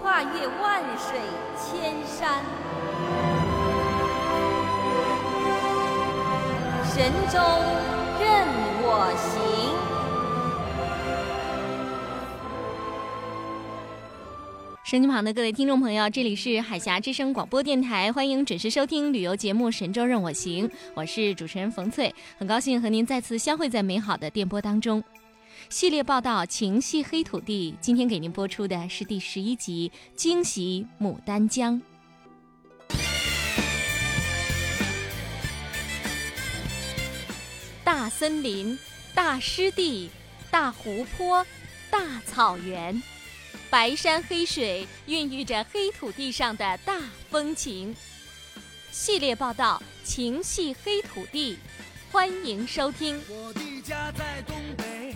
跨越万水千山，神州任我行。手机旁的各位听众朋友，这里是海峡之声广播电台，欢迎准时收听旅游节目《神州任我行》，我是主持人冯翠，很高兴和您再次相会在美好的电波当中。系列报道《情系黑土地》，今天给您播出的是第十一集《惊喜牡丹江》。大森林、大湿地、大湖泊、大草原。白山黑水孕育着黑土地上的大风情。系列报道《情系黑土地》，欢迎收听。我的家在东北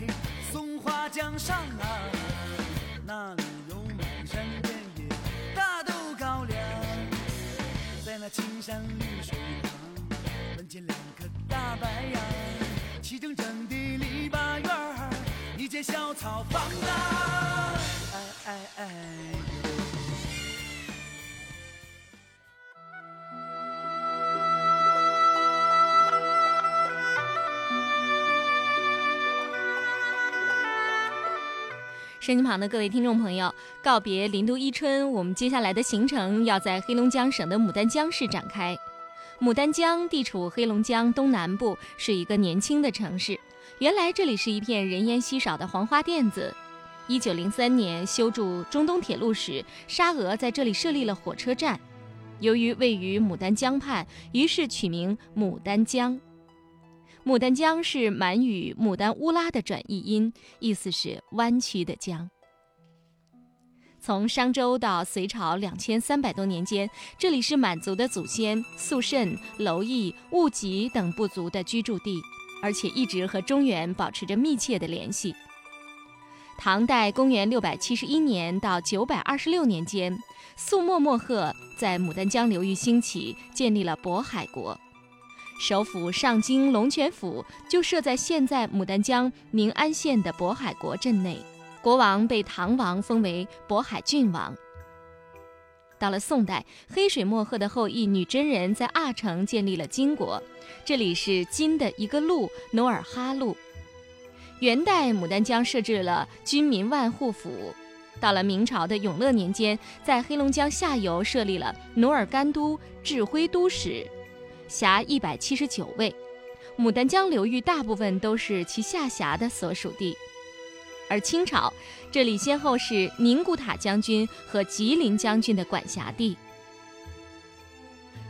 花江上啊，那里有满山遍野大豆高粱，在那青山绿水旁，门前两棵大白杨，齐整整的篱笆院儿，一间小草房啊。哎哎哎！身旁的各位听众朋友，告别林都伊春，我们接下来的行程要在黑龙江省的牡丹江市展开。牡丹江地处黑龙江东南部，是一个年轻的城市。原来这里是一片人烟稀少的黄花甸子。一九零三年修筑中东铁路时，沙俄在这里设立了火车站。由于位于牡丹江畔，于是取名牡丹江。牡丹江是满语“牡丹乌拉”的转译音，意思是弯曲的江。从商周到隋朝两千三百多年间，这里是满族的祖先肃慎、蝼蚁、兀吉等部族的居住地，而且一直和中原保持着密切的联系。唐代公元六百七十一年到九百二十六年间，肃默默赫在牡丹江流域兴起，建立了渤海国。首府上京龙泉府就设在现在牡丹江宁安县的渤海国镇内。国王被唐王封为渤海郡王。到了宋代，黑水墨鹤的后裔女真人在阿城建立了金国，这里是金的一个路努尔哈路。元代牡丹江设置了军民万户府，到了明朝的永乐年间，在黑龙江下游设立了努尔干都指挥都使，辖一百七十九位。牡丹江流域大部分都是其下辖的所属地。而清朝这里先后是宁古塔将军和吉林将军的管辖地。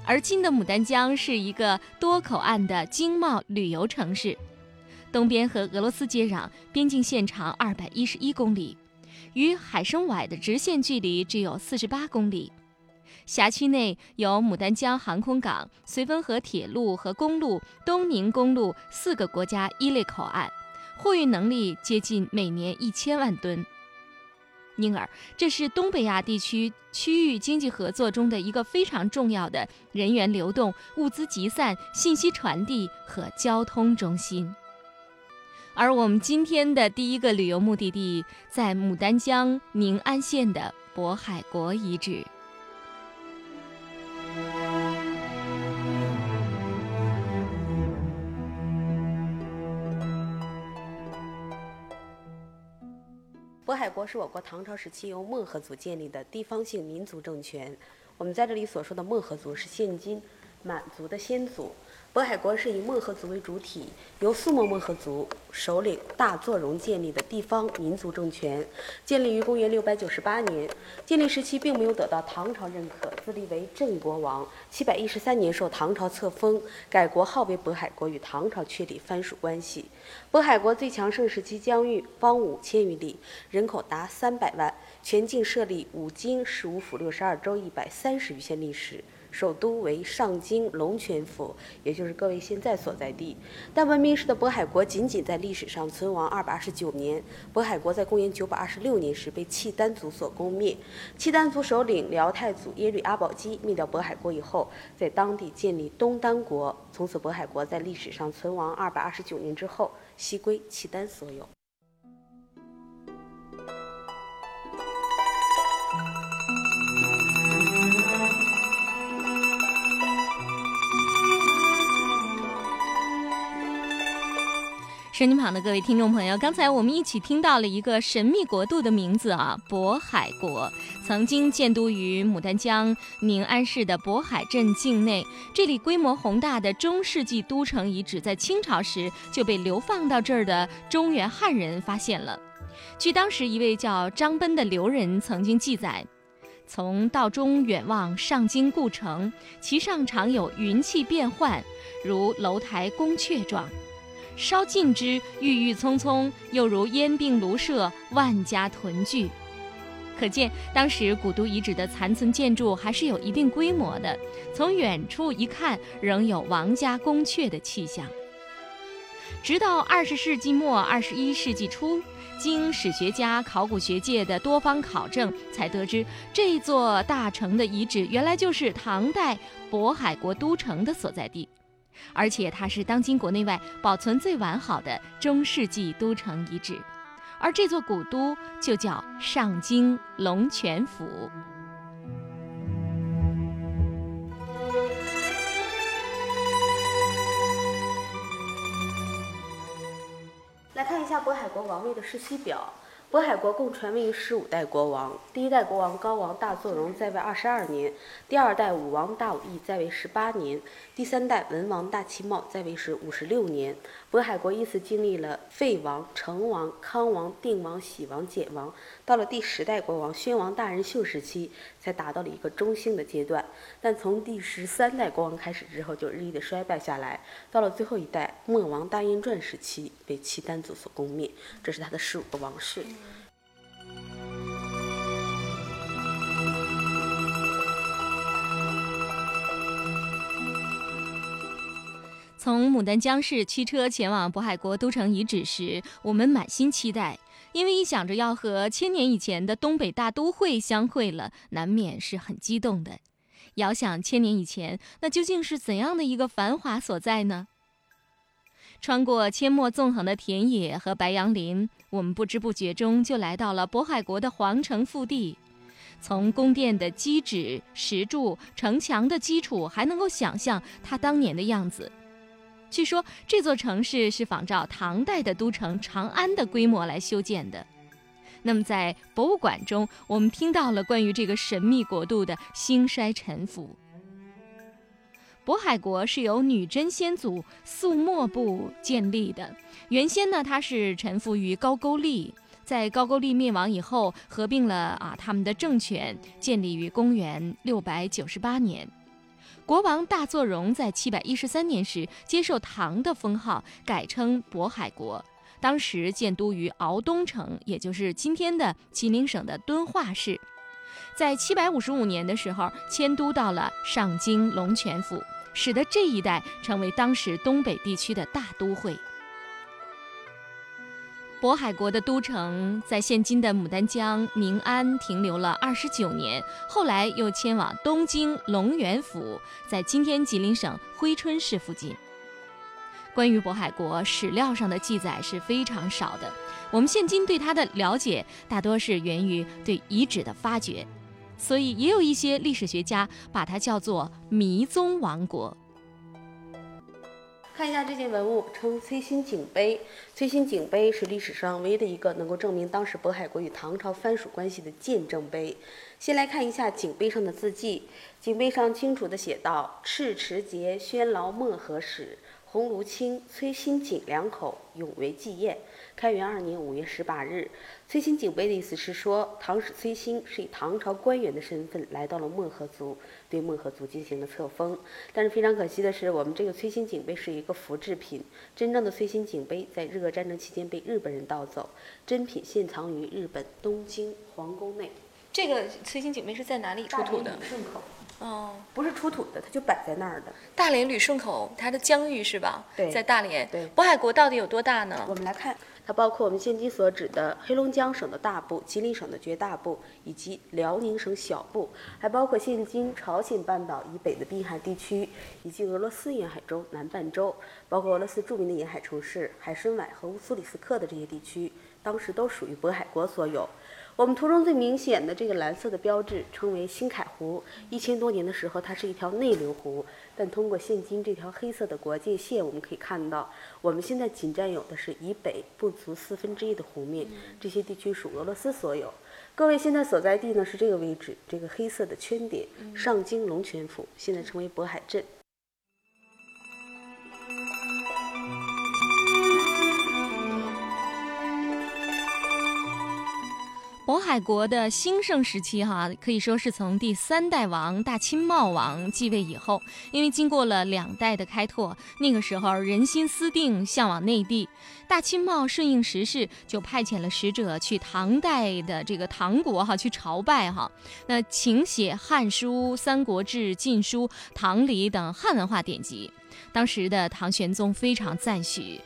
而今的牡丹江是一个多口岸的经贸旅游城市。东边和俄罗斯接壤，边境线长二百一十一公里，与海参崴的直线距离只有四十八公里。辖区内有牡丹江航空港、绥芬河铁路和公路、东宁公路四个国家一类口岸，货运能力接近每年一千万吨。因而，这是东北亚地区区域经济合作中的一个非常重要的人员流动、物资集散、信息传递和交通中心。而我们今天的第一个旅游目的地，在牡丹江宁安县的渤海国遗址。渤海国。是我国唐朝时期由孟河族建立的地方性民族政权。我们在这里所说的孟河族是现今满族的先祖。渤海国是以孟河族为主体，由苏蒙孟河族首领大作荣建立的地方民族政权，建立于公元六百九十八年。建立时期并没有得到唐朝认可，自立为镇国王。七百一十三年受唐朝册封，改国号为渤海国，与唐朝确立藩属关系。渤海国最强盛时期疆域方五千余里，人口达三百万，全境设立五京、十五府、六十二州、一百三十余县历史。首都为上京龙泉府，也就是各位现在所在地。但闻名时的渤海国仅仅在历史上存亡二百二十九年。渤海国在公元九百二十六年时被契丹族所攻灭。契丹族首领辽太祖耶律阿保机灭掉渤海国以后，在当地建立东丹国。从此，渤海国在历史上存亡二百二十九年之后，西归契丹所有。收音旁的各位听众朋友，刚才我们一起听到了一个神秘国度的名字啊，渤海国，曾经建都于牡丹江宁安市的渤海镇境内。这里规模宏大的中世纪都城遗址，在清朝时就被流放到这儿的中原汉人发现了。据当时一位叫张奔的留人曾经记载，从道中远望上京故城，其上常有云气变幻，如楼台宫阙状。稍近之，郁郁葱葱，又如烟并庐舍，万家屯聚。可见当时古都遗址的残存建筑还是有一定规模的。从远处一看，仍有王家宫阙的气象。直到二十世纪末、二十一世纪初，经史学家、考古学界的多方考证，才得知这座大城的遗址原来就是唐代渤海国都城的所在地。而且它是当今国内外保存最完好的中世纪都城遗址，而这座古都就叫上京龙泉府。来看一下渤海国王位的世袭表。渤海国共传位于十五代国王，第一代国王高王大作荣在位二十二年，第二代武王大武义在位十八年，第三代文王大齐茂在位时五十六年。渤海国依次经历了废王、成王、康王、定王、喜王、简王，到了第十代国王宣王大人秀时期，才达到了一个中兴的阶段。但从第十三代国王开始之后，就日益的衰败下来。到了最后一代孟王大印传时期，被契丹族所攻灭。这是他的十五个王室。从牡丹江市驱车前往渤海国都城遗址时，我们满心期待，因为一想着要和千年以前的东北大都会相会了，难免是很激动的。遥想千年以前，那究竟是怎样的一个繁华所在呢？穿过阡陌纵横的田野和白杨林，我们不知不觉中就来到了渤海国的皇城腹地。从宫殿的基址、石柱、城墙的基础，还能够想象它当年的样子。据说这座城市是仿照唐代的都城长安的规模来修建的。那么在博物馆中，我们听到了关于这个神秘国度的兴衰沉浮。渤海国是由女真先祖肃莫部建立的，原先呢它是臣服于高句丽，在高句丽灭亡以后，合并了啊他们的政权，建立于公元六百九十八年。国王大作荣在七百一十三年时接受唐的封号，改称渤海国。当时建都于敖东城，也就是今天的吉林省的敦化市。在七百五十五年的时候，迁都到了上京龙泉府，使得这一带成为当时东北地区的大都会。渤海国的都城在现今的牡丹江宁安停留了二十九年，后来又迁往东京龙源府，在今天吉林省珲春市附近。关于渤海国史料上的记载是非常少的，我们现今对它的了解大多是源于对遗址的发掘，所以也有一些历史学家把它叫做迷踪王国。看一下这件文物，称崔新井碑。崔新井碑是历史上唯一的一个能够证明当时渤海国与唐朝藩属关系的见证碑。先来看一下井碑上的字迹，井碑上清楚地写道：“赤池节宣劳漠河使，鸿胪清崔新井两口永为纪念。”开元二年五月十八日，崔新景碑的意思是说，唐使崔新是以唐朝官员的身份来到了漠河族，对漠河族进行了册封。但是非常可惜的是，我们这个崔新景碑是一个复制品，真正的崔新景碑在日俄战争期间被日本人盗走，真品现藏于日本东京皇宫内。这个崔新景碑是在哪里出土的？旅顺口哦，不是出土的，它就摆在那儿的。大连旅顺口，它的疆域是吧？对在大连。对渤海国到底有多大呢我？们来看，它包括我们现今所指的黑龙江省的大部、吉林省的绝大部，以及辽宁省小部，还包括现今朝鲜半岛以北的滨海地区，以及俄罗斯沿海州南半州，包括俄罗斯著名的沿海城市海参崴和乌苏里斯克的这些地区，当时都属于渤海国所有。我们图中最明显的这个蓝色的标志称为新凯湖，一千多年的时候，它是一条内流湖，但通过现今这条黑色的国界线，我们可以看到，我们现在仅占有的是以北不足四分之一的湖面，这些地区属俄罗斯所有。各位现在所在地呢是这个位置，这个黑色的圈点，上京龙泉府，现在称为渤海镇。渤海国的兴盛时期，哈，可以说是从第三代王大清茂王继位以后，因为经过了两代的开拓，那个时候人心思定，向往内地。大清茂顺应时势，就派遣了使者去唐代的这个唐国哈去朝拜哈，那请写《汉书》《三国志》《晋书》《唐礼》等汉文化典籍。当时的唐玄宗非常赞许。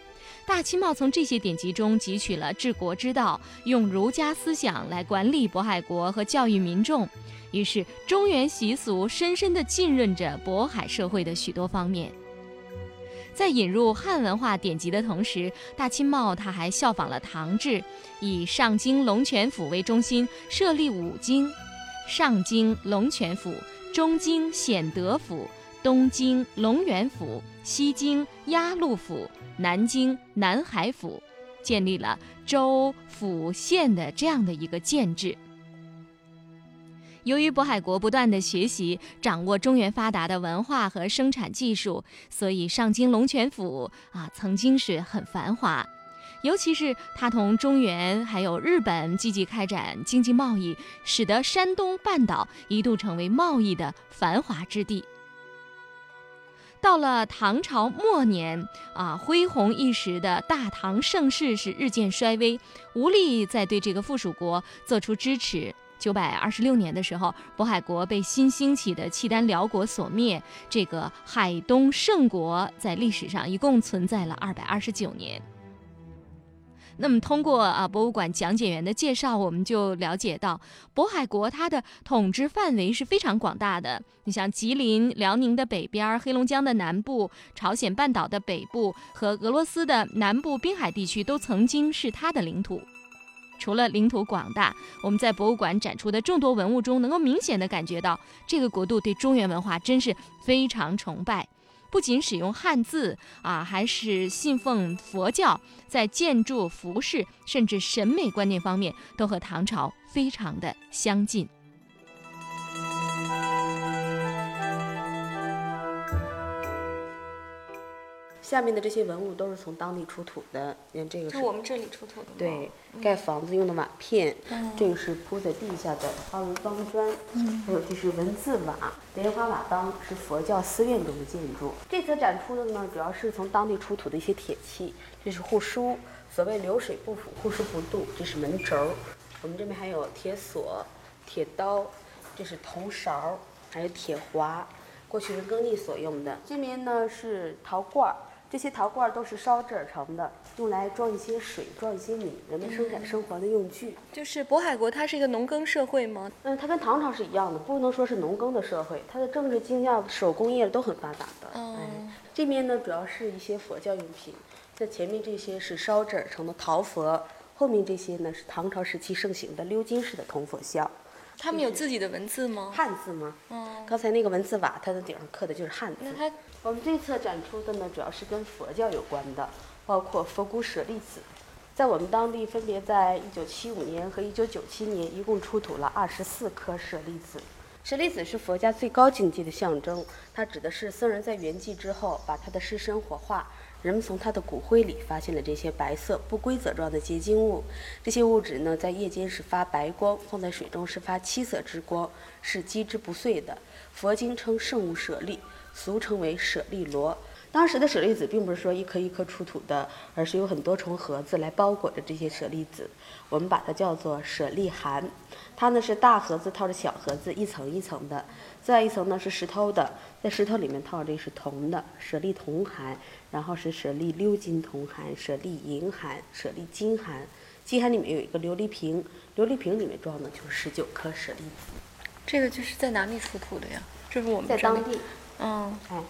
大清茂从这些典籍中汲取了治国之道，用儒家思想来管理渤海国和教育民众，于是中原习俗深深地浸润着渤海社会的许多方面。在引入汉文化典籍的同时，大清茂他还效仿了唐制，以上京龙泉府为中心设立五京：上京龙泉府、中京显德府、东京龙源府、西京鸭绿府。南京南海府，建立了州府县的这样的一个建制。由于渤海国不断的学习，掌握中原发达的文化和生产技术，所以上京龙泉府啊曾经是很繁华。尤其是它同中原还有日本积极开展经济贸易，使得山东半岛一度成为贸易的繁华之地。到了唐朝末年，啊，恢弘一时的大唐盛世是日渐衰微，无力再对这个附属国做出支持。九百二十六年的时候，渤海国被新兴起的契丹辽国所灭。这个海东盛国在历史上一共存在了二百二十九年。那么，通过啊博物馆讲解员的介绍，我们就了解到，渤海国它的统治范围是非常广大的。你像吉林、辽宁的北边、黑龙江的南部、朝鲜半岛的北部和俄罗斯的南部滨海地区，都曾经是它的领土。除了领土广大，我们在博物馆展出的众多文物中，能够明显的感觉到，这个国度对中原文化真是非常崇拜。不仅使用汉字啊，还是信奉佛教，在建筑、服饰甚至审美观念方面，都和唐朝非常的相近。下面的这些文物都是从当地出土的，你看这个是我们这里出土的对，盖房子用的瓦片，这个是铺在地下的花纹方砖，还有这是文字瓦，莲花瓦当是佛教寺院中的建筑。这次展出的呢，主要是从当地出土的一些铁器，这是护书，所谓流水不腐，护书不蠹，这是门轴儿。我们这边还有铁锁、铁刀，这是铜勺，还有铁划，过去是耕地所用的。这边呢是陶罐儿。这些陶罐儿都是烧制而成的，用来装一些水、装一些米，人们生产生活的用具。就是渤海国，它是一个农耕社会吗？嗯，它跟唐朝是一样的，不能说是农耕的社会，它的政治、经济、手工业都很发达的。嗯哎，这边呢主要是一些佛教用品，在前面这些是烧制而成的陶佛，后面这些呢是唐朝时期盛行的鎏金式的铜佛像。他们有自己的文字吗？汉字吗？嗯，刚才那个文字瓦，它的顶上刻的就是汉字。那它我们这侧展出的呢，主要是跟佛教有关的，包括佛骨舍利子。在我们当地，分别在1975年和1997年，一共出土了24颗舍利子。舍利子是佛家最高境界的象征，它指的是僧人在圆寂之后，把他的尸身火化，人们从他的骨灰里发现了这些白色不规则状的结晶物。这些物质呢，在夜间是发白光，放在水中是发七色之光，是击之不碎的。佛经称圣物舍利，俗称为舍利罗。当时的舍利子并不是说一颗一颗出土的，而是有很多重盒子来包裹着这些舍利子，我们把它叫做舍利函。它呢是大盒子套着小盒子，一层一层的。再一层呢是石头的，在石头里面套着是铜的舍利铜函，然后是舍利鎏金铜函、舍利银函、舍利金函。金函里面有一个琉璃瓶，琉璃瓶里面装的就是十九颗舍利子。这个就是在哪里出土的呀？这是我们在当地，嗯，哎，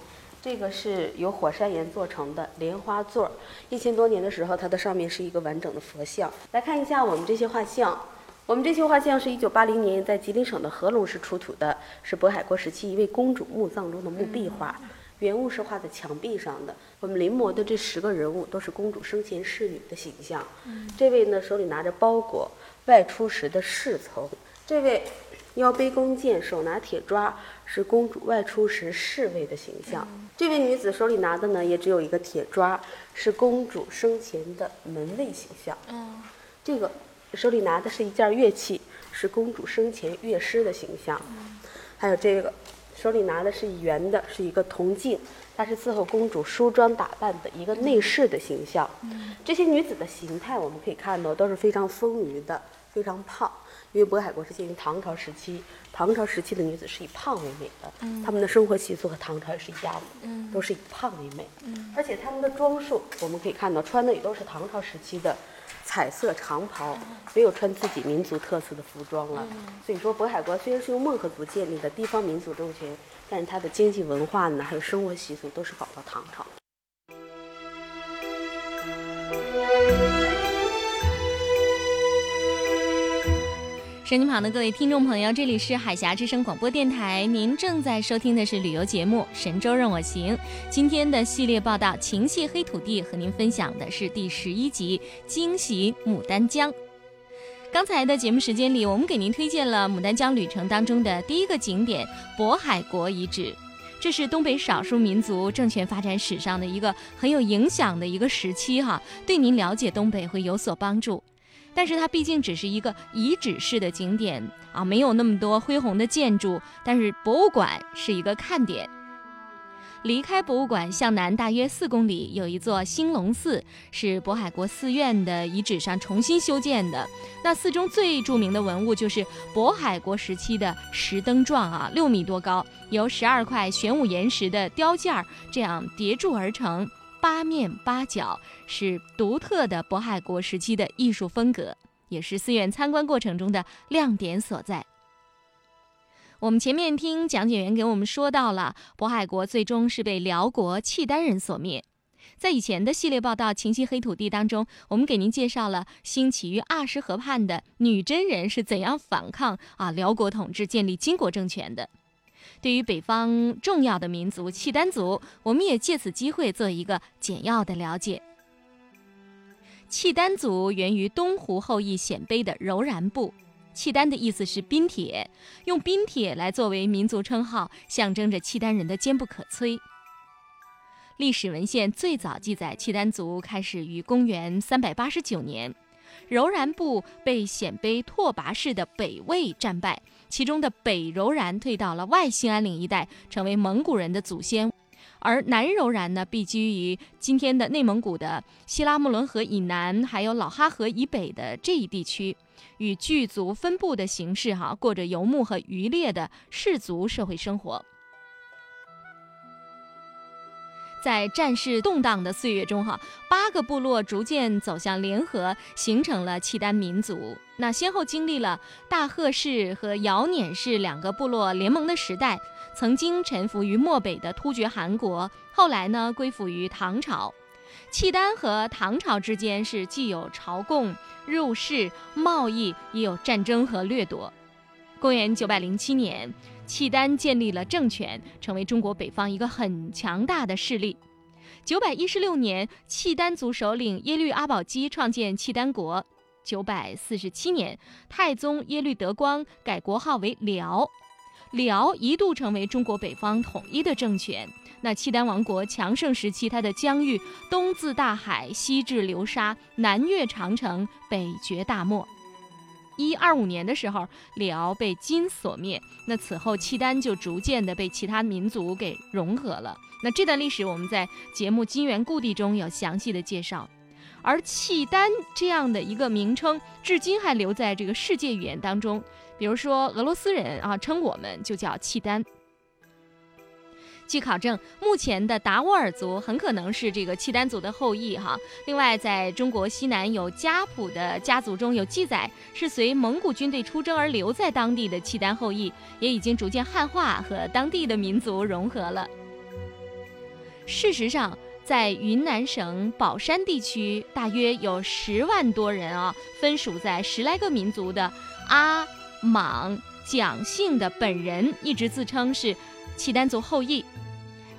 这个是由火山岩做成的莲花座儿，一千多年的时候，它的上面是一个完整的佛像。来看一下我们这些画像，我们这些画像是一九八零年在吉林省的合龙市出土的，是渤海国时期一位公主墓葬中的墓壁画。原物是画在墙壁上的。我们临摹的这十个人物都是公主生前侍女的形象。这位呢手里拿着包裹，外出时的侍从。这位腰背弓箭，手拿铁抓，是公主外出时侍卫的形象。这位女子手里拿的呢，也只有一个铁抓，是公主生前的门卫形象。嗯，这个手里拿的是一件乐器，是公主生前乐师的形象。还有这个手里拿的是圆的，是一个铜镜，它是伺候公主梳妆打扮的一个内侍的形象。这些女子的形态我们可以看到都是非常丰腴的，非常胖。因为渤海国是建于唐朝时期，唐朝时期的女子是以胖为美的，她们的生活习俗和唐朝也是一样的，都是以胖为美。而且她们的装束，我们可以看到穿的也都是唐朝时期的彩色长袍，没有穿自己民族特色的服装了。所以说，渤海国虽然是由孟和族建立的地方民族政权，但是它的经济文化呢，还有生活习俗都是仿照唐朝。收音旁的各位听众朋友，这里是海峡之声广播电台，您正在收听的是旅游节目《神州任我行》。今天的系列报道《情系黑土地》，和您分享的是第十一集《惊喜牡丹江》。刚才的节目时间里，我们给您推荐了牡丹江旅程当中的第一个景点——渤海国遗址。这是东北少数民族政权发展史上的一个很有影响的一个时期，哈，对您了解东北会有所帮助。但是它毕竟只是一个遗址式的景点啊，没有那么多恢宏的建筑。但是博物馆是一个看点。离开博物馆向南大约四公里，有一座兴隆寺，是渤海国寺院的遗址上重新修建的。那寺中最著名的文物就是渤海国时期的石灯状啊，六米多高，由十二块玄武岩石的雕件儿这样叠铸而成。八面八角是独特的渤海国时期的艺术风格，也是寺院参观过程中的亮点所在。我们前面听讲解员给我们说到了，渤海国最终是被辽国契丹人所灭。在以前的系列报道《秦西黑土地》当中，我们给您介绍了兴起于阿什河畔的女真人是怎样反抗啊辽国统治，建立金国政权的。对于北方重要的民族契丹族，我们也借此机会做一个简要的了解。契丹族源于东胡后裔鲜卑的柔然部，契丹的意思是冰铁，用冰铁来作为民族称号，象征着契丹人的坚不可摧。历史文献最早记载，契丹族开始于公元三百八十九年，柔然部被鲜卑拓跋氏的北魏战败。其中的北柔然退到了外兴安岭一带，成为蒙古人的祖先；而南柔然呢，避居于今天的内蒙古的西拉木伦河以南，还有老哈河以北的这一地区，与聚族分布的形式哈，过着游牧和渔猎的氏族社会生活。在战事动荡的岁月中，哈，八个部落逐渐走向联合，形成了契丹民族。那先后经历了大贺氏和姚辇氏两个部落联盟的时代，曾经臣服于漠北的突厥汗国，后来呢归附于唐朝。契丹和唐朝之间是既有朝贡、入世、贸易，也有战争和掠夺。公元九百零七年，契丹建立了政权，成为中国北方一个很强大的势力。九百一十六年，契丹族首领耶律阿保机创建契丹国。九百四十七年，太宗耶律德光改国号为辽，辽一度成为中国北方统一的政权。那契丹王国强盛时期，它的疆域东自大海，西至流沙，南越长城，北绝大漠。一二五年的时候，辽被金所灭。那此后，契丹就逐渐的被其他民族给融合了。那这段历史，我们在节目《金元故地》中有详细的介绍。而契丹这样的一个名称，至今还留在这个世界语言当中。比如说，俄罗斯人啊，称我们就叫契丹。据考证，目前的达斡尔族很可能是这个契丹族的后裔哈。另外，在中国西南有家谱的家族中有记载，是随蒙古军队出征而留在当地的契丹后裔，也已经逐渐汉化和当地的民族融合了。事实上，在云南省保山地区，大约有十万多人啊，分属在十来个民族的阿、莽、蒋姓的本人，一直自称是契丹族后裔。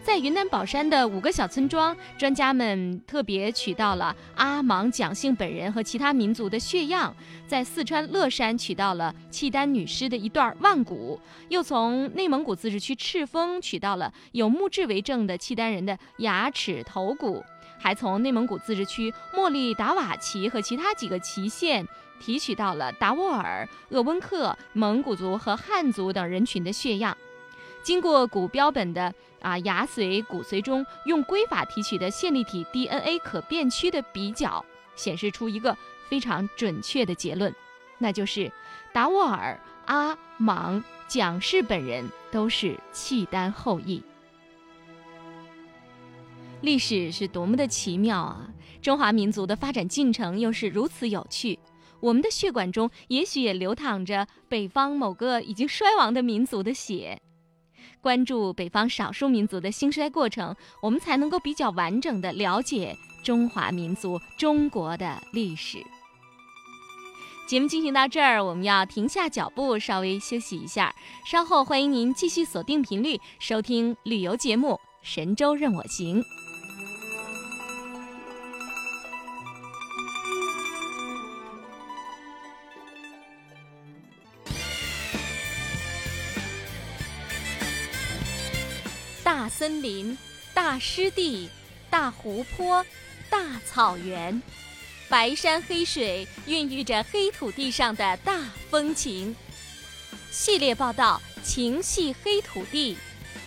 在云南保山的五个小村庄，专家们特别取到了阿芒蒋姓本人和其他民族的血样；在四川乐山取到了契丹女尸的一段腕骨；又从内蒙古自治区赤峰取到了有墓志为证的契丹人的牙齿头骨；还从内蒙古自治区莫力达瓦旗和其他几个旗县提取到了达斡尔、鄂温克、蒙古族和汉族等人群的血样。经过骨标本的啊牙髓、骨髓中用硅法提取的线粒体 DNA 可变区的比较，显示出一个非常准确的结论，那就是达斡尔、阿、莽、蒋氏本人都是契丹后裔。历史是多么的奇妙啊！中华民族的发展进程又是如此有趣。我们的血管中也许也流淌着北方某个已经衰亡的民族的血。关注北方少数民族的兴衰过程，我们才能够比较完整的了解中华民族中国的历史。节目进行到这儿，我们要停下脚步，稍微休息一下。稍后欢迎您继续锁定频率，收听旅游节目《神州任我行》。森林、大湿地、大湖泊、大草原，白山黑水孕育着黑土地上的大风情。系列报道《情系黑土地》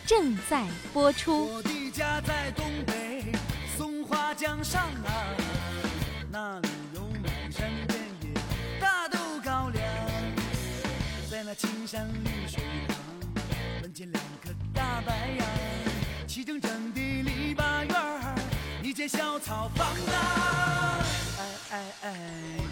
正在播出。我的家在东北松花江上啊，齐整整的篱笆院儿，一间小草房啊，哎哎哎。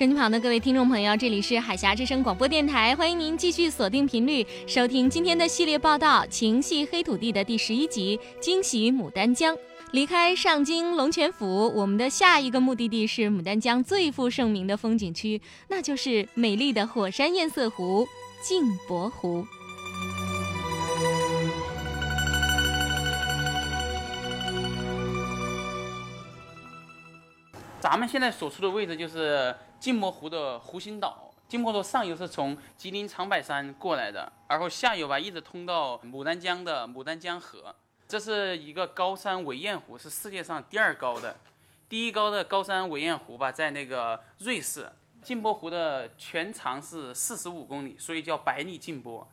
手机旁的各位听众朋友，这里是海峡之声广播电台，欢迎您继续锁定频率收听今天的系列报道《情系黑土地》的第十一集《惊喜牡丹江》。离开上京龙泉府，我们的下一个目的地是牡丹江最负盛名的风景区，那就是美丽的火山堰塞湖——镜泊湖。咱们现在所处的位置就是镜泊湖的湖心岛。镜泊湖上游是从吉林长白山过来的，然后下游吧一直通到牡丹江的牡丹江河。这是一个高山尾堰湖，是世界上第二高的，第一高的高山尾堰湖吧在那个瑞士。镜泊湖的全长是四十五公里，所以叫百里镜泊。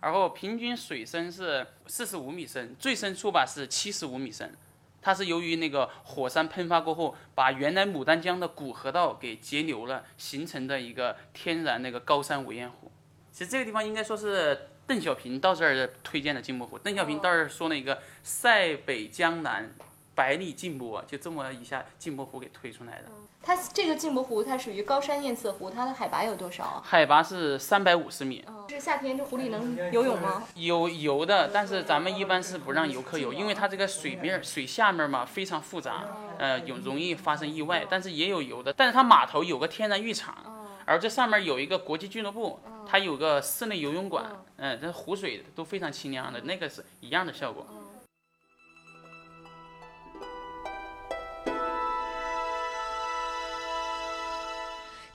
然后平均水深是四十五米深，最深处吧是七十五米深。它是由于那个火山喷发过后，把原来牡丹江的古河道给截流了，形成的一个天然那个高山尾堰湖。其实这个地方应该说是邓小平到这儿推荐的金木湖。邓小平到这儿说那个“塞北江南，百里镜泊，就这么一下镜泊湖给推出来的。它这个镜泊湖，它属于高山堰塞湖，它的海拔有多少啊？海拔是三百五十米，是夏天这湖里能游泳吗？有游的，但是咱们一般是不让游客游，因为它这个水面水下面嘛非常复杂，呃，有容易发生意外。但是也有游的，但是它码头有个天然浴场，而这上面有一个国际俱乐部，它有个室内游泳馆，嗯，这湖水都非常清凉的，那个是一样的效果。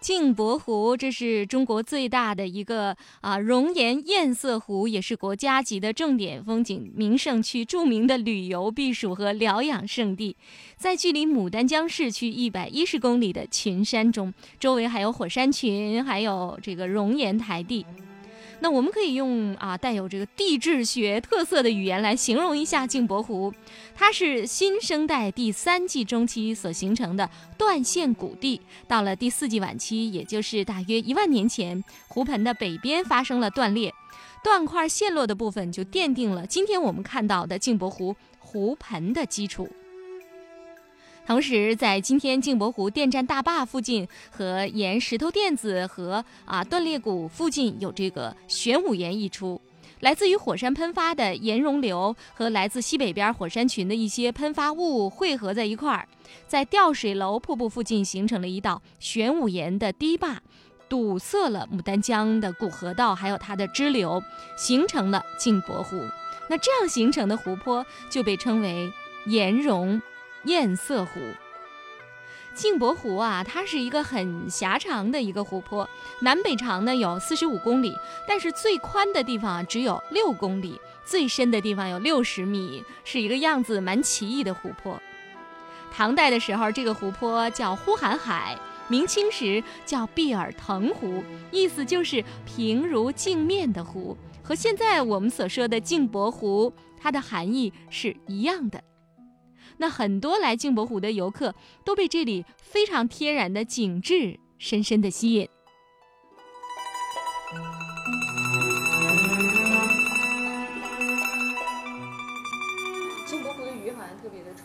镜泊湖，这是中国最大的一个啊熔岩堰塞湖，也是国家级的重点风景名胜区，著名的旅游避暑和疗养胜地，在距离牡丹江市区一百一十公里的群山中，周围还有火山群，还有这个熔岩台地。那我们可以用啊带有这个地质学特色的语言来形容一下镜泊湖，它是新生代第三纪中期所形成的断线谷地，到了第四纪晚期，也就是大约一万年前，湖盆的北边发生了断裂，断块陷落的部分就奠定了今天我们看到的镜泊湖湖盆的基础。同时，在今天镜泊湖电站大坝附近和沿石头垫子和啊断裂谷附近有这个玄武岩溢出，来自于火山喷发的岩溶流和来自西北边火山群的一些喷发物汇合在一块儿，在吊水楼瀑布附近形成了一道玄武岩的堤坝，堵塞了牡丹江的古河道，还有它的支流，形成了镜泊湖。那这样形成的湖泊就被称为岩溶。堰塞湖，镜泊湖啊，它是一个很狭长的一个湖泊，南北长呢有四十五公里，但是最宽的地方啊只有六公里，最深的地方有六十米，是一个样子蛮奇异的湖泊。唐代的时候，这个湖泊叫呼韩海，明清时叫碧尔腾湖，意思就是平如镜面的湖，和现在我们所说的镜泊湖，它的含义是一样的。那很多来镜泊湖的游客都被这里非常天然的景致深深的吸引。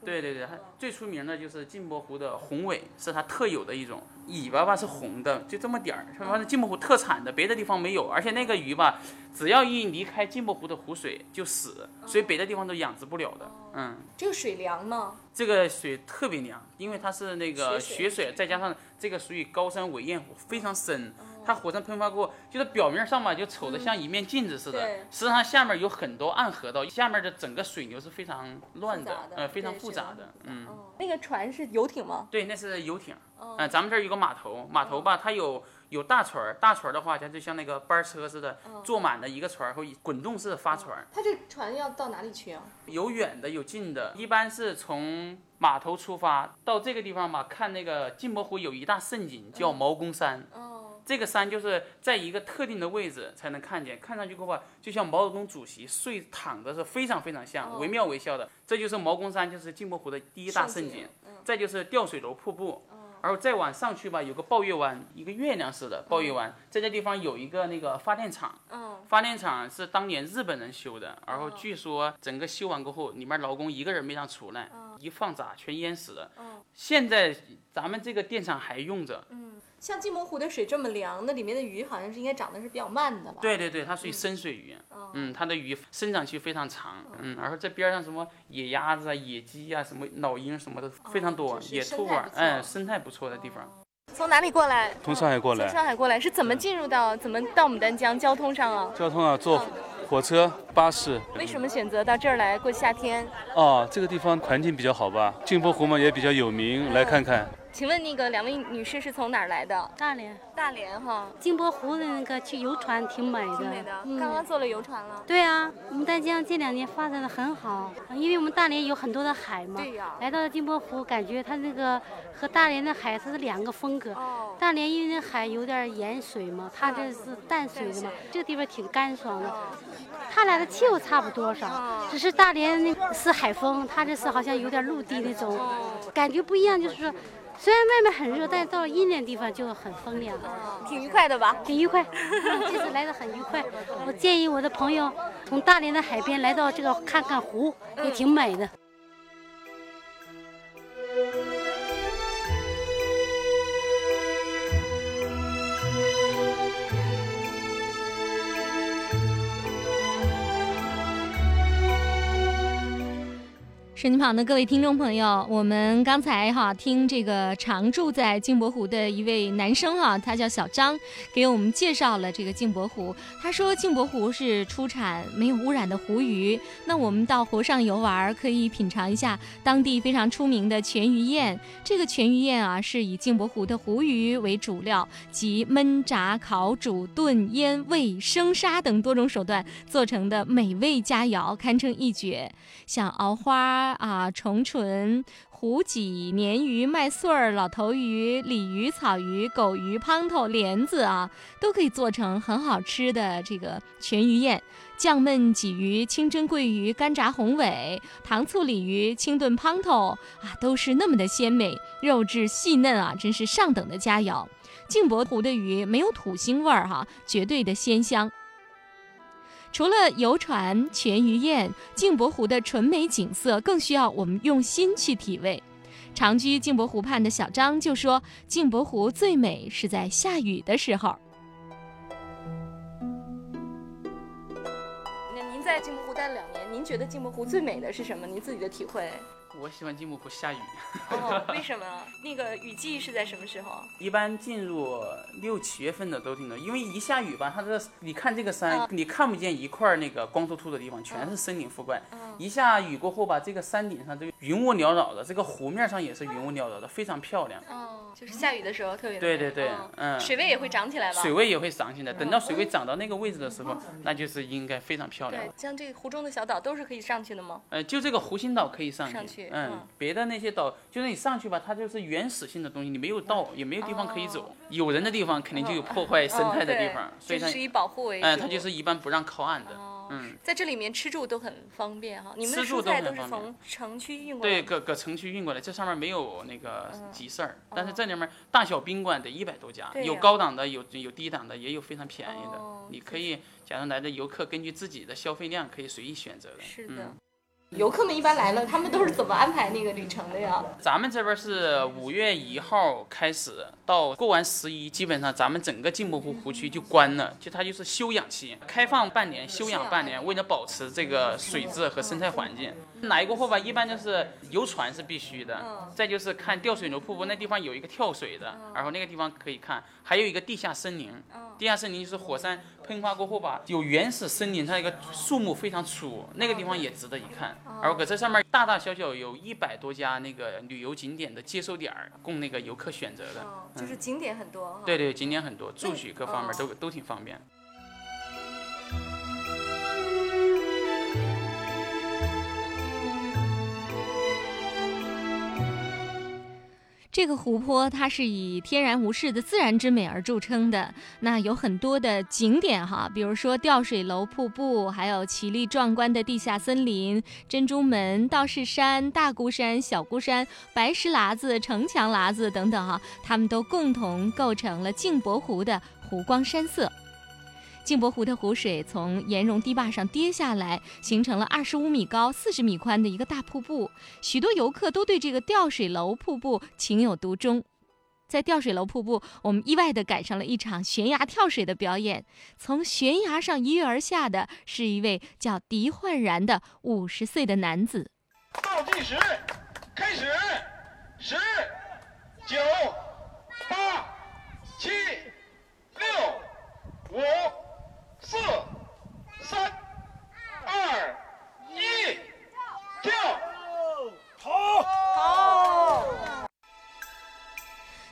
对对对，它最出名的就是镜泊湖的红尾，是它特有的一种尾巴吧，是红的，就这么点儿，完了镜泊湖特产的，别的地方没有。而且那个鱼吧，只要一离开镜泊湖的湖水就死，所以别的地方都养殖不了的。嗯，这个水凉吗？这个水特别凉，因为它是那个雪雪水，再加上这个属于高山尾堰湖，非常深。它火山喷发过，就是表面上嘛，就瞅着像一面镜子似的，对实际上下面有很多暗河道，下面的整个水流是非常乱的呃，非常复杂的嗯。那个船是游艇吗？对，那是游艇。嗯、咱们这儿有个码头，码头吧，它有有大船儿，大船儿的话，它就像那个班车似的，坐满了一个船儿，会滚动式的发船儿。它这船要到哪里去啊？有远的，有近的，一般是从码头出发到这个地方吧，看那个镜泊湖有一大胜景，叫毛公山。哦，这个山就是在一个特定的位置才能看见，看上去的话，就像毛泽东主席睡躺着是非常非常像，惟妙惟肖的。这就是毛公山，就是镜泊湖的第一大胜景。再就是吊水楼瀑布，然后再往上去吧，有个抱月湾，一个月亮似的抱月湾，在这地方有一个那个发电厂。嗯，发电厂是当年日本人修的，然后据说整个修完过后，里面劳工一个人没让出来，一放闸全淹死了。现在咱们这个电厂还用着。嗯像镜泊湖的水这么凉，那里面的鱼好像是应该长得是比较慢的吧？对对对，它属于深水鱼，嗯，它的鱼生长期非常长，嗯，然后这边上什么野鸭子啊、野鸡啊、什么老鹰什么的非常多，就是野兔啊，生态不错哎，生态不错的地方。从哪里过来？从上海过来从来，上海过来是怎么进入到怎么到牡丹江？交通上啊？交通啊，坐火车、巴士。为什么选择到这儿来过夏天？哦，这个地方环境比较好吧？镜泊湖嘛也比较有名，来看看。请问那个两位女士是从哪儿来的？大连大连哈，金泊湖的那个去游船挺美的，挺美的。嗯刚刚坐了游船了。对啊，牡丹江这两年发展的很好，因为我们大连有很多的海嘛。对呀来到了镜泊湖，感觉它那个和大连的海它是两个风格。哦大连因为那海有点盐水嘛，它这是淡水的嘛，这个地方挺干爽的。它俩的气候差不多少，只是大连那是海风，它这是好像有点陆地那种，感觉不一样。就是说，虽然外面很热，但是到了阴凉地方就很风凉。挺愉快的吧？挺愉快，这次来的很愉快。我建议我的朋友从大连的海边来到这个看看湖，也挺美的。手机旁的各位听众朋友，我们刚才哈听这个常住在镜泊湖的一位男生哈，他叫小张，给我们介绍了这个镜泊湖。他说镜泊湖是出产没有污染的湖鱼，那我们到湖上游玩，可以品尝一下当地非常出名的全鱼宴。这个全鱼宴啊，是以镜泊湖的湖鱼为主料，及焖、炸、烤、煮、炖、腌、煨、生杀等多种手段做成的美味佳肴，堪称一绝。像熬花。啊，虫唇、虎脊、鲶鱼、麦穗儿、老头鱼、鲤鱼、草鱼、狗鱼、胖头、莲子啊，都可以做成很好吃的这个全鱼宴。酱焖鲫鱼、清蒸桂鱼、干炸红尾、糖醋鲤鱼、清炖胖头啊，都是那么的鲜美，肉质细嫩啊，真是上等的佳肴。镜泊湖的鱼没有土腥味儿哈，绝对的鲜香。除了游船、全鱼宴、镜泊湖的纯美景色，更需要我们用心去体味。长居镜泊湖畔的小张就说：“镜泊湖最美是在下雨的时候。”那您在镜泊湖待了两年，您觉得镜泊湖最美的是什么？您自己的体会？我喜欢镜泊湖下雨。哦，为什么？那个雨季是在什么时候？一般进入六七月份的都挺多，因为一下雨吧，它这你看这个山，你看不见一块那个光秃秃的地方，全是森林覆盖。一下雨过后吧，这个山顶上这个云雾缭绕的，这个湖面上也是云雾缭绕的，非常漂亮。哦，就是下雨的时候特别。对对对，嗯。水位也会涨起来吧？水位也会涨起来，等到水位涨到那个位置的时候，那就是应该非常漂亮。对，像这个湖中的小岛都是可以上去的吗？呃，就这个湖心岛可以上去。上去。嗯，别的那些岛，就是你上去吧，它就是原始性的东西，你没有道，也没有地方可以走。有人的地方肯定就有破坏生态的地方，所以它以保护为主。嗯，它就是一般不让靠岸的。嗯，在这里面吃住都很方便哈。你们的蔬菜都是从城区运过来？对，搁搁城区运过来，这上面没有那个急事儿。但是这里面大小宾馆得一百多家，有高档的，有有低档的，也有非常便宜的。你可以，假如来的游客根据自己的消费量可以随意选择的。是的。游客们一般来了，他们都是怎么安排那个旅程的呀？咱们这边是五月一号开始，到过完十一，基本上咱们整个镜泊湖湖区就关了，就它就是休养期，开放半年，休养半年，为了保持这个水质和生态环境。来过后吧，一般就是游船是必须的，再就是看吊水楼瀑布，那地方有一个跳水的，然后那个地方可以看，还有一个地下森林，地下森林就是火山喷发过后吧，有原始森林，它一个树木非常粗，那个地方也值得一看。而搁这上面大大小小有一百多家那个旅游景点的接收点儿，供那个游客选择的，就是景点很多。对对，景点很多，住宿各方面都都挺方便。这个湖泊它是以天然无事的自然之美而著称的，那有很多的景点哈，比如说吊水楼瀑布，还有奇丽壮观的地下森林、珍珠门、道士山、大孤山、小孤山、白石喇子、城墙喇子等等哈，它们都共同构成了镜泊湖的湖光山色。镜泊湖的湖水从岩溶堤坝上跌下来，形成了二十五米高、四十米宽的一个大瀑布。许多游客都对这个吊水楼瀑布情有独钟。在吊水楼瀑布，我们意外地赶上了一场悬崖跳水的表演。从悬崖上一跃而下的是一位叫狄焕然的五十岁的男子。倒计时开始，十、九、八、七、六、五。四、三、二、一，跳！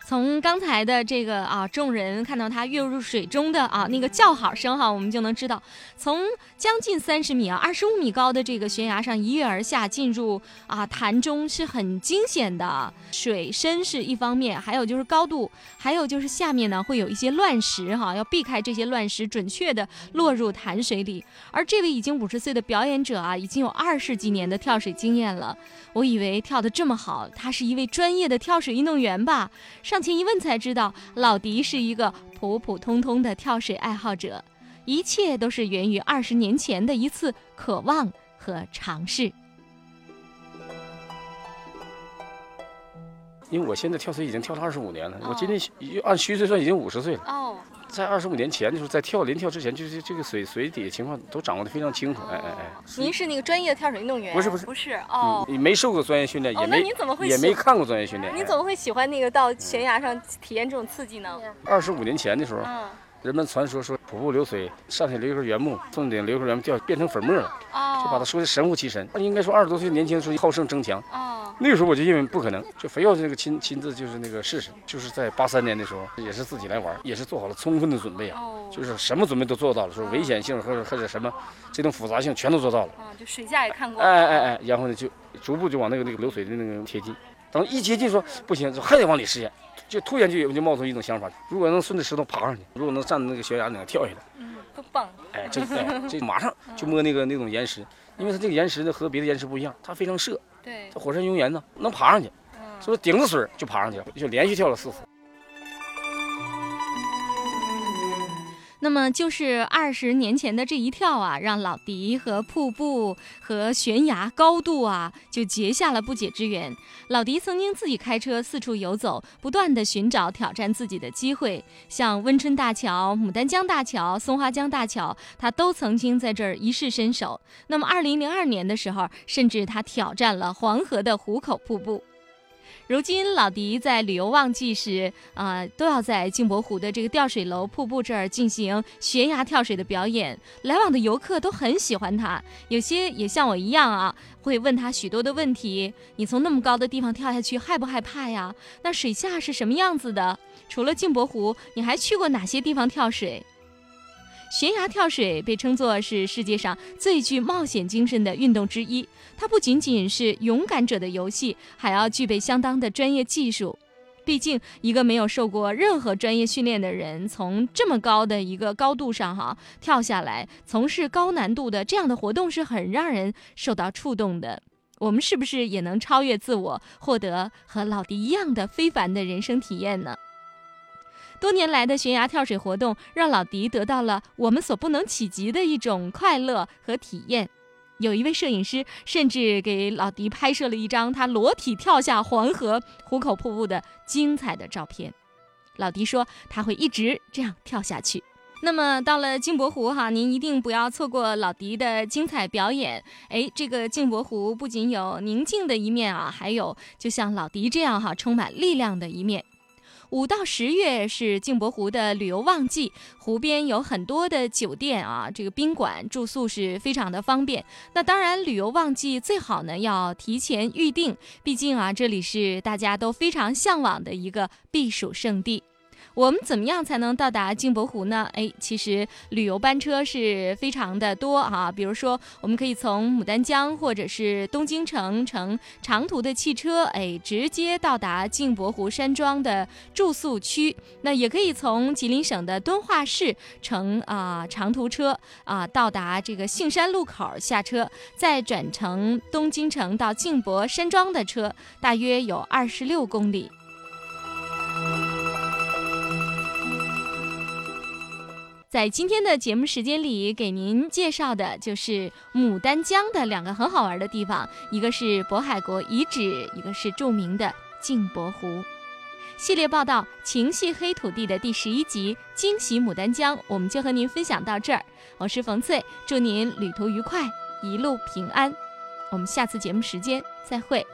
从刚才的这个啊，众人看到他跃入水中的啊那个叫好声哈，我们就能知道，从将近三十米啊，二十五米高的这个悬崖上一跃而下，进入啊潭中是很惊险的。水深是一方面，还有就是高度，还有就是下面呢会有一些乱石哈，要避开这些乱石，准确的落入潭水里。而这位已经五十岁的表演者啊，已经有二十几年的跳水经验了。我以为跳得这么好，他是一位专业的跳水运动员吧？上。上前一问才知道，老迪是一个普普通通的跳水爱好者，一切都是源于二十年前的一次渴望和尝试。因为我现在跳水已经跳了二十五年了，我今年按虚岁算已经五十岁了。哦，在二十五年前的时候，在跳临跳之前，就是这个水水底的情况都掌握的非常清楚。哎哎哎，您是那个专业的跳水运动员？不是不是不是哦，你没受过专业训练，也没也没看过专业训练。你怎么会喜欢那个到悬崖上体验这种刺激呢？二十五年前的时候。人们传说说，瀑布流水，上去留一根原木，从顶留一根原木掉，变成粉末了，就把它说的神乎其神。应该说二十多岁年轻的时候好胜争强，那个时候我就认为不可能，就非要这个亲亲自就是那个试试。就是在八三年的时候，也是自己来玩，也是做好了充分的准备啊，就是什么准备都做到了，说危险性或者或者什么这种复杂性全都做到了。啊就水下也看过。哎哎哎，然后呢就逐步就往那个那个流水的那个贴近，等一接近说不行，还得往里试验。就突然就有就冒出一种想法，如果能顺着石头爬上去，如果能站在那个悬崖顶上跳下来，嗯，多棒！哎，这哎这马上就摸那个那种岩石，因为它这个岩石呢和别的岩石不一样，它非常涩，对，它火山熔岩呢能爬上去，所以顶着水就爬上去了，就连续跳了四次。那么就是二十年前的这一跳啊，让老迪和瀑布和悬崖高度啊，就结下了不解之缘。老迪曾经自己开车四处游走，不断的寻找挑战自己的机会，像温春大桥、牡丹江大桥、松花江大桥，他都曾经在这儿一试身手。那么二零零二年的时候，甚至他挑战了黄河的壶口瀑布。如今老迪在旅游旺季时，啊，都要在镜泊湖的这个吊水楼瀑布这儿进行悬崖跳水的表演。来往的游客都很喜欢他，有些也像我一样啊，会问他许多的问题。你从那么高的地方跳下去，害不害怕呀？那水下是什么样子的？除了镜泊湖，你还去过哪些地方跳水？悬崖跳水被称作是世界上最具冒险精神的运动之一。它不仅仅是勇敢者的游戏，还要具备相当的专业技术。毕竟，一个没有受过任何专业训练的人，从这么高的一个高度上哈跳下来，从事高难度的这样的活动，是很让人受到触动的。我们是不是也能超越自我，获得和老迪一样的非凡的人生体验呢？多年来的悬崖跳水活动，让老迪得到了我们所不能企及的一种快乐和体验。有一位摄影师甚至给老迪拍摄了一张他裸体跳下黄河壶口瀑布的精彩的照片。老迪说他会一直这样跳下去。那么到了镜泊湖哈，您一定不要错过老迪的精彩表演。哎，这个镜泊湖不仅有宁静的一面啊，还有就像老迪这样哈，充满力量的一面。五到十月是镜泊湖的旅游旺季，湖边有很多的酒店啊，这个宾馆住宿是非常的方便。那当然，旅游旺季最好呢要提前预定，毕竟啊，这里是大家都非常向往的一个避暑胜地。我们怎么样才能到达镜泊湖呢？哎，其实旅游班车是非常的多啊。比如说，我们可以从牡丹江或者是东京城乘长途的汽车，哎，直接到达镜泊湖山庄的住宿区。那也可以从吉林省的敦化市乘啊长途车啊到达这个杏山路口下车，再转乘东京城到镜泊山庄的车，大约有二十六公里。在今天的节目时间里，给您介绍的就是牡丹江的两个很好玩的地方，一个是渤海国遗址，一个是著名的镜泊湖。系列报道《情系黑土地》的第十一集《惊喜牡丹江》，我们就和您分享到这儿。我是冯翠，祝您旅途愉快，一路平安。我们下次节目时间再会。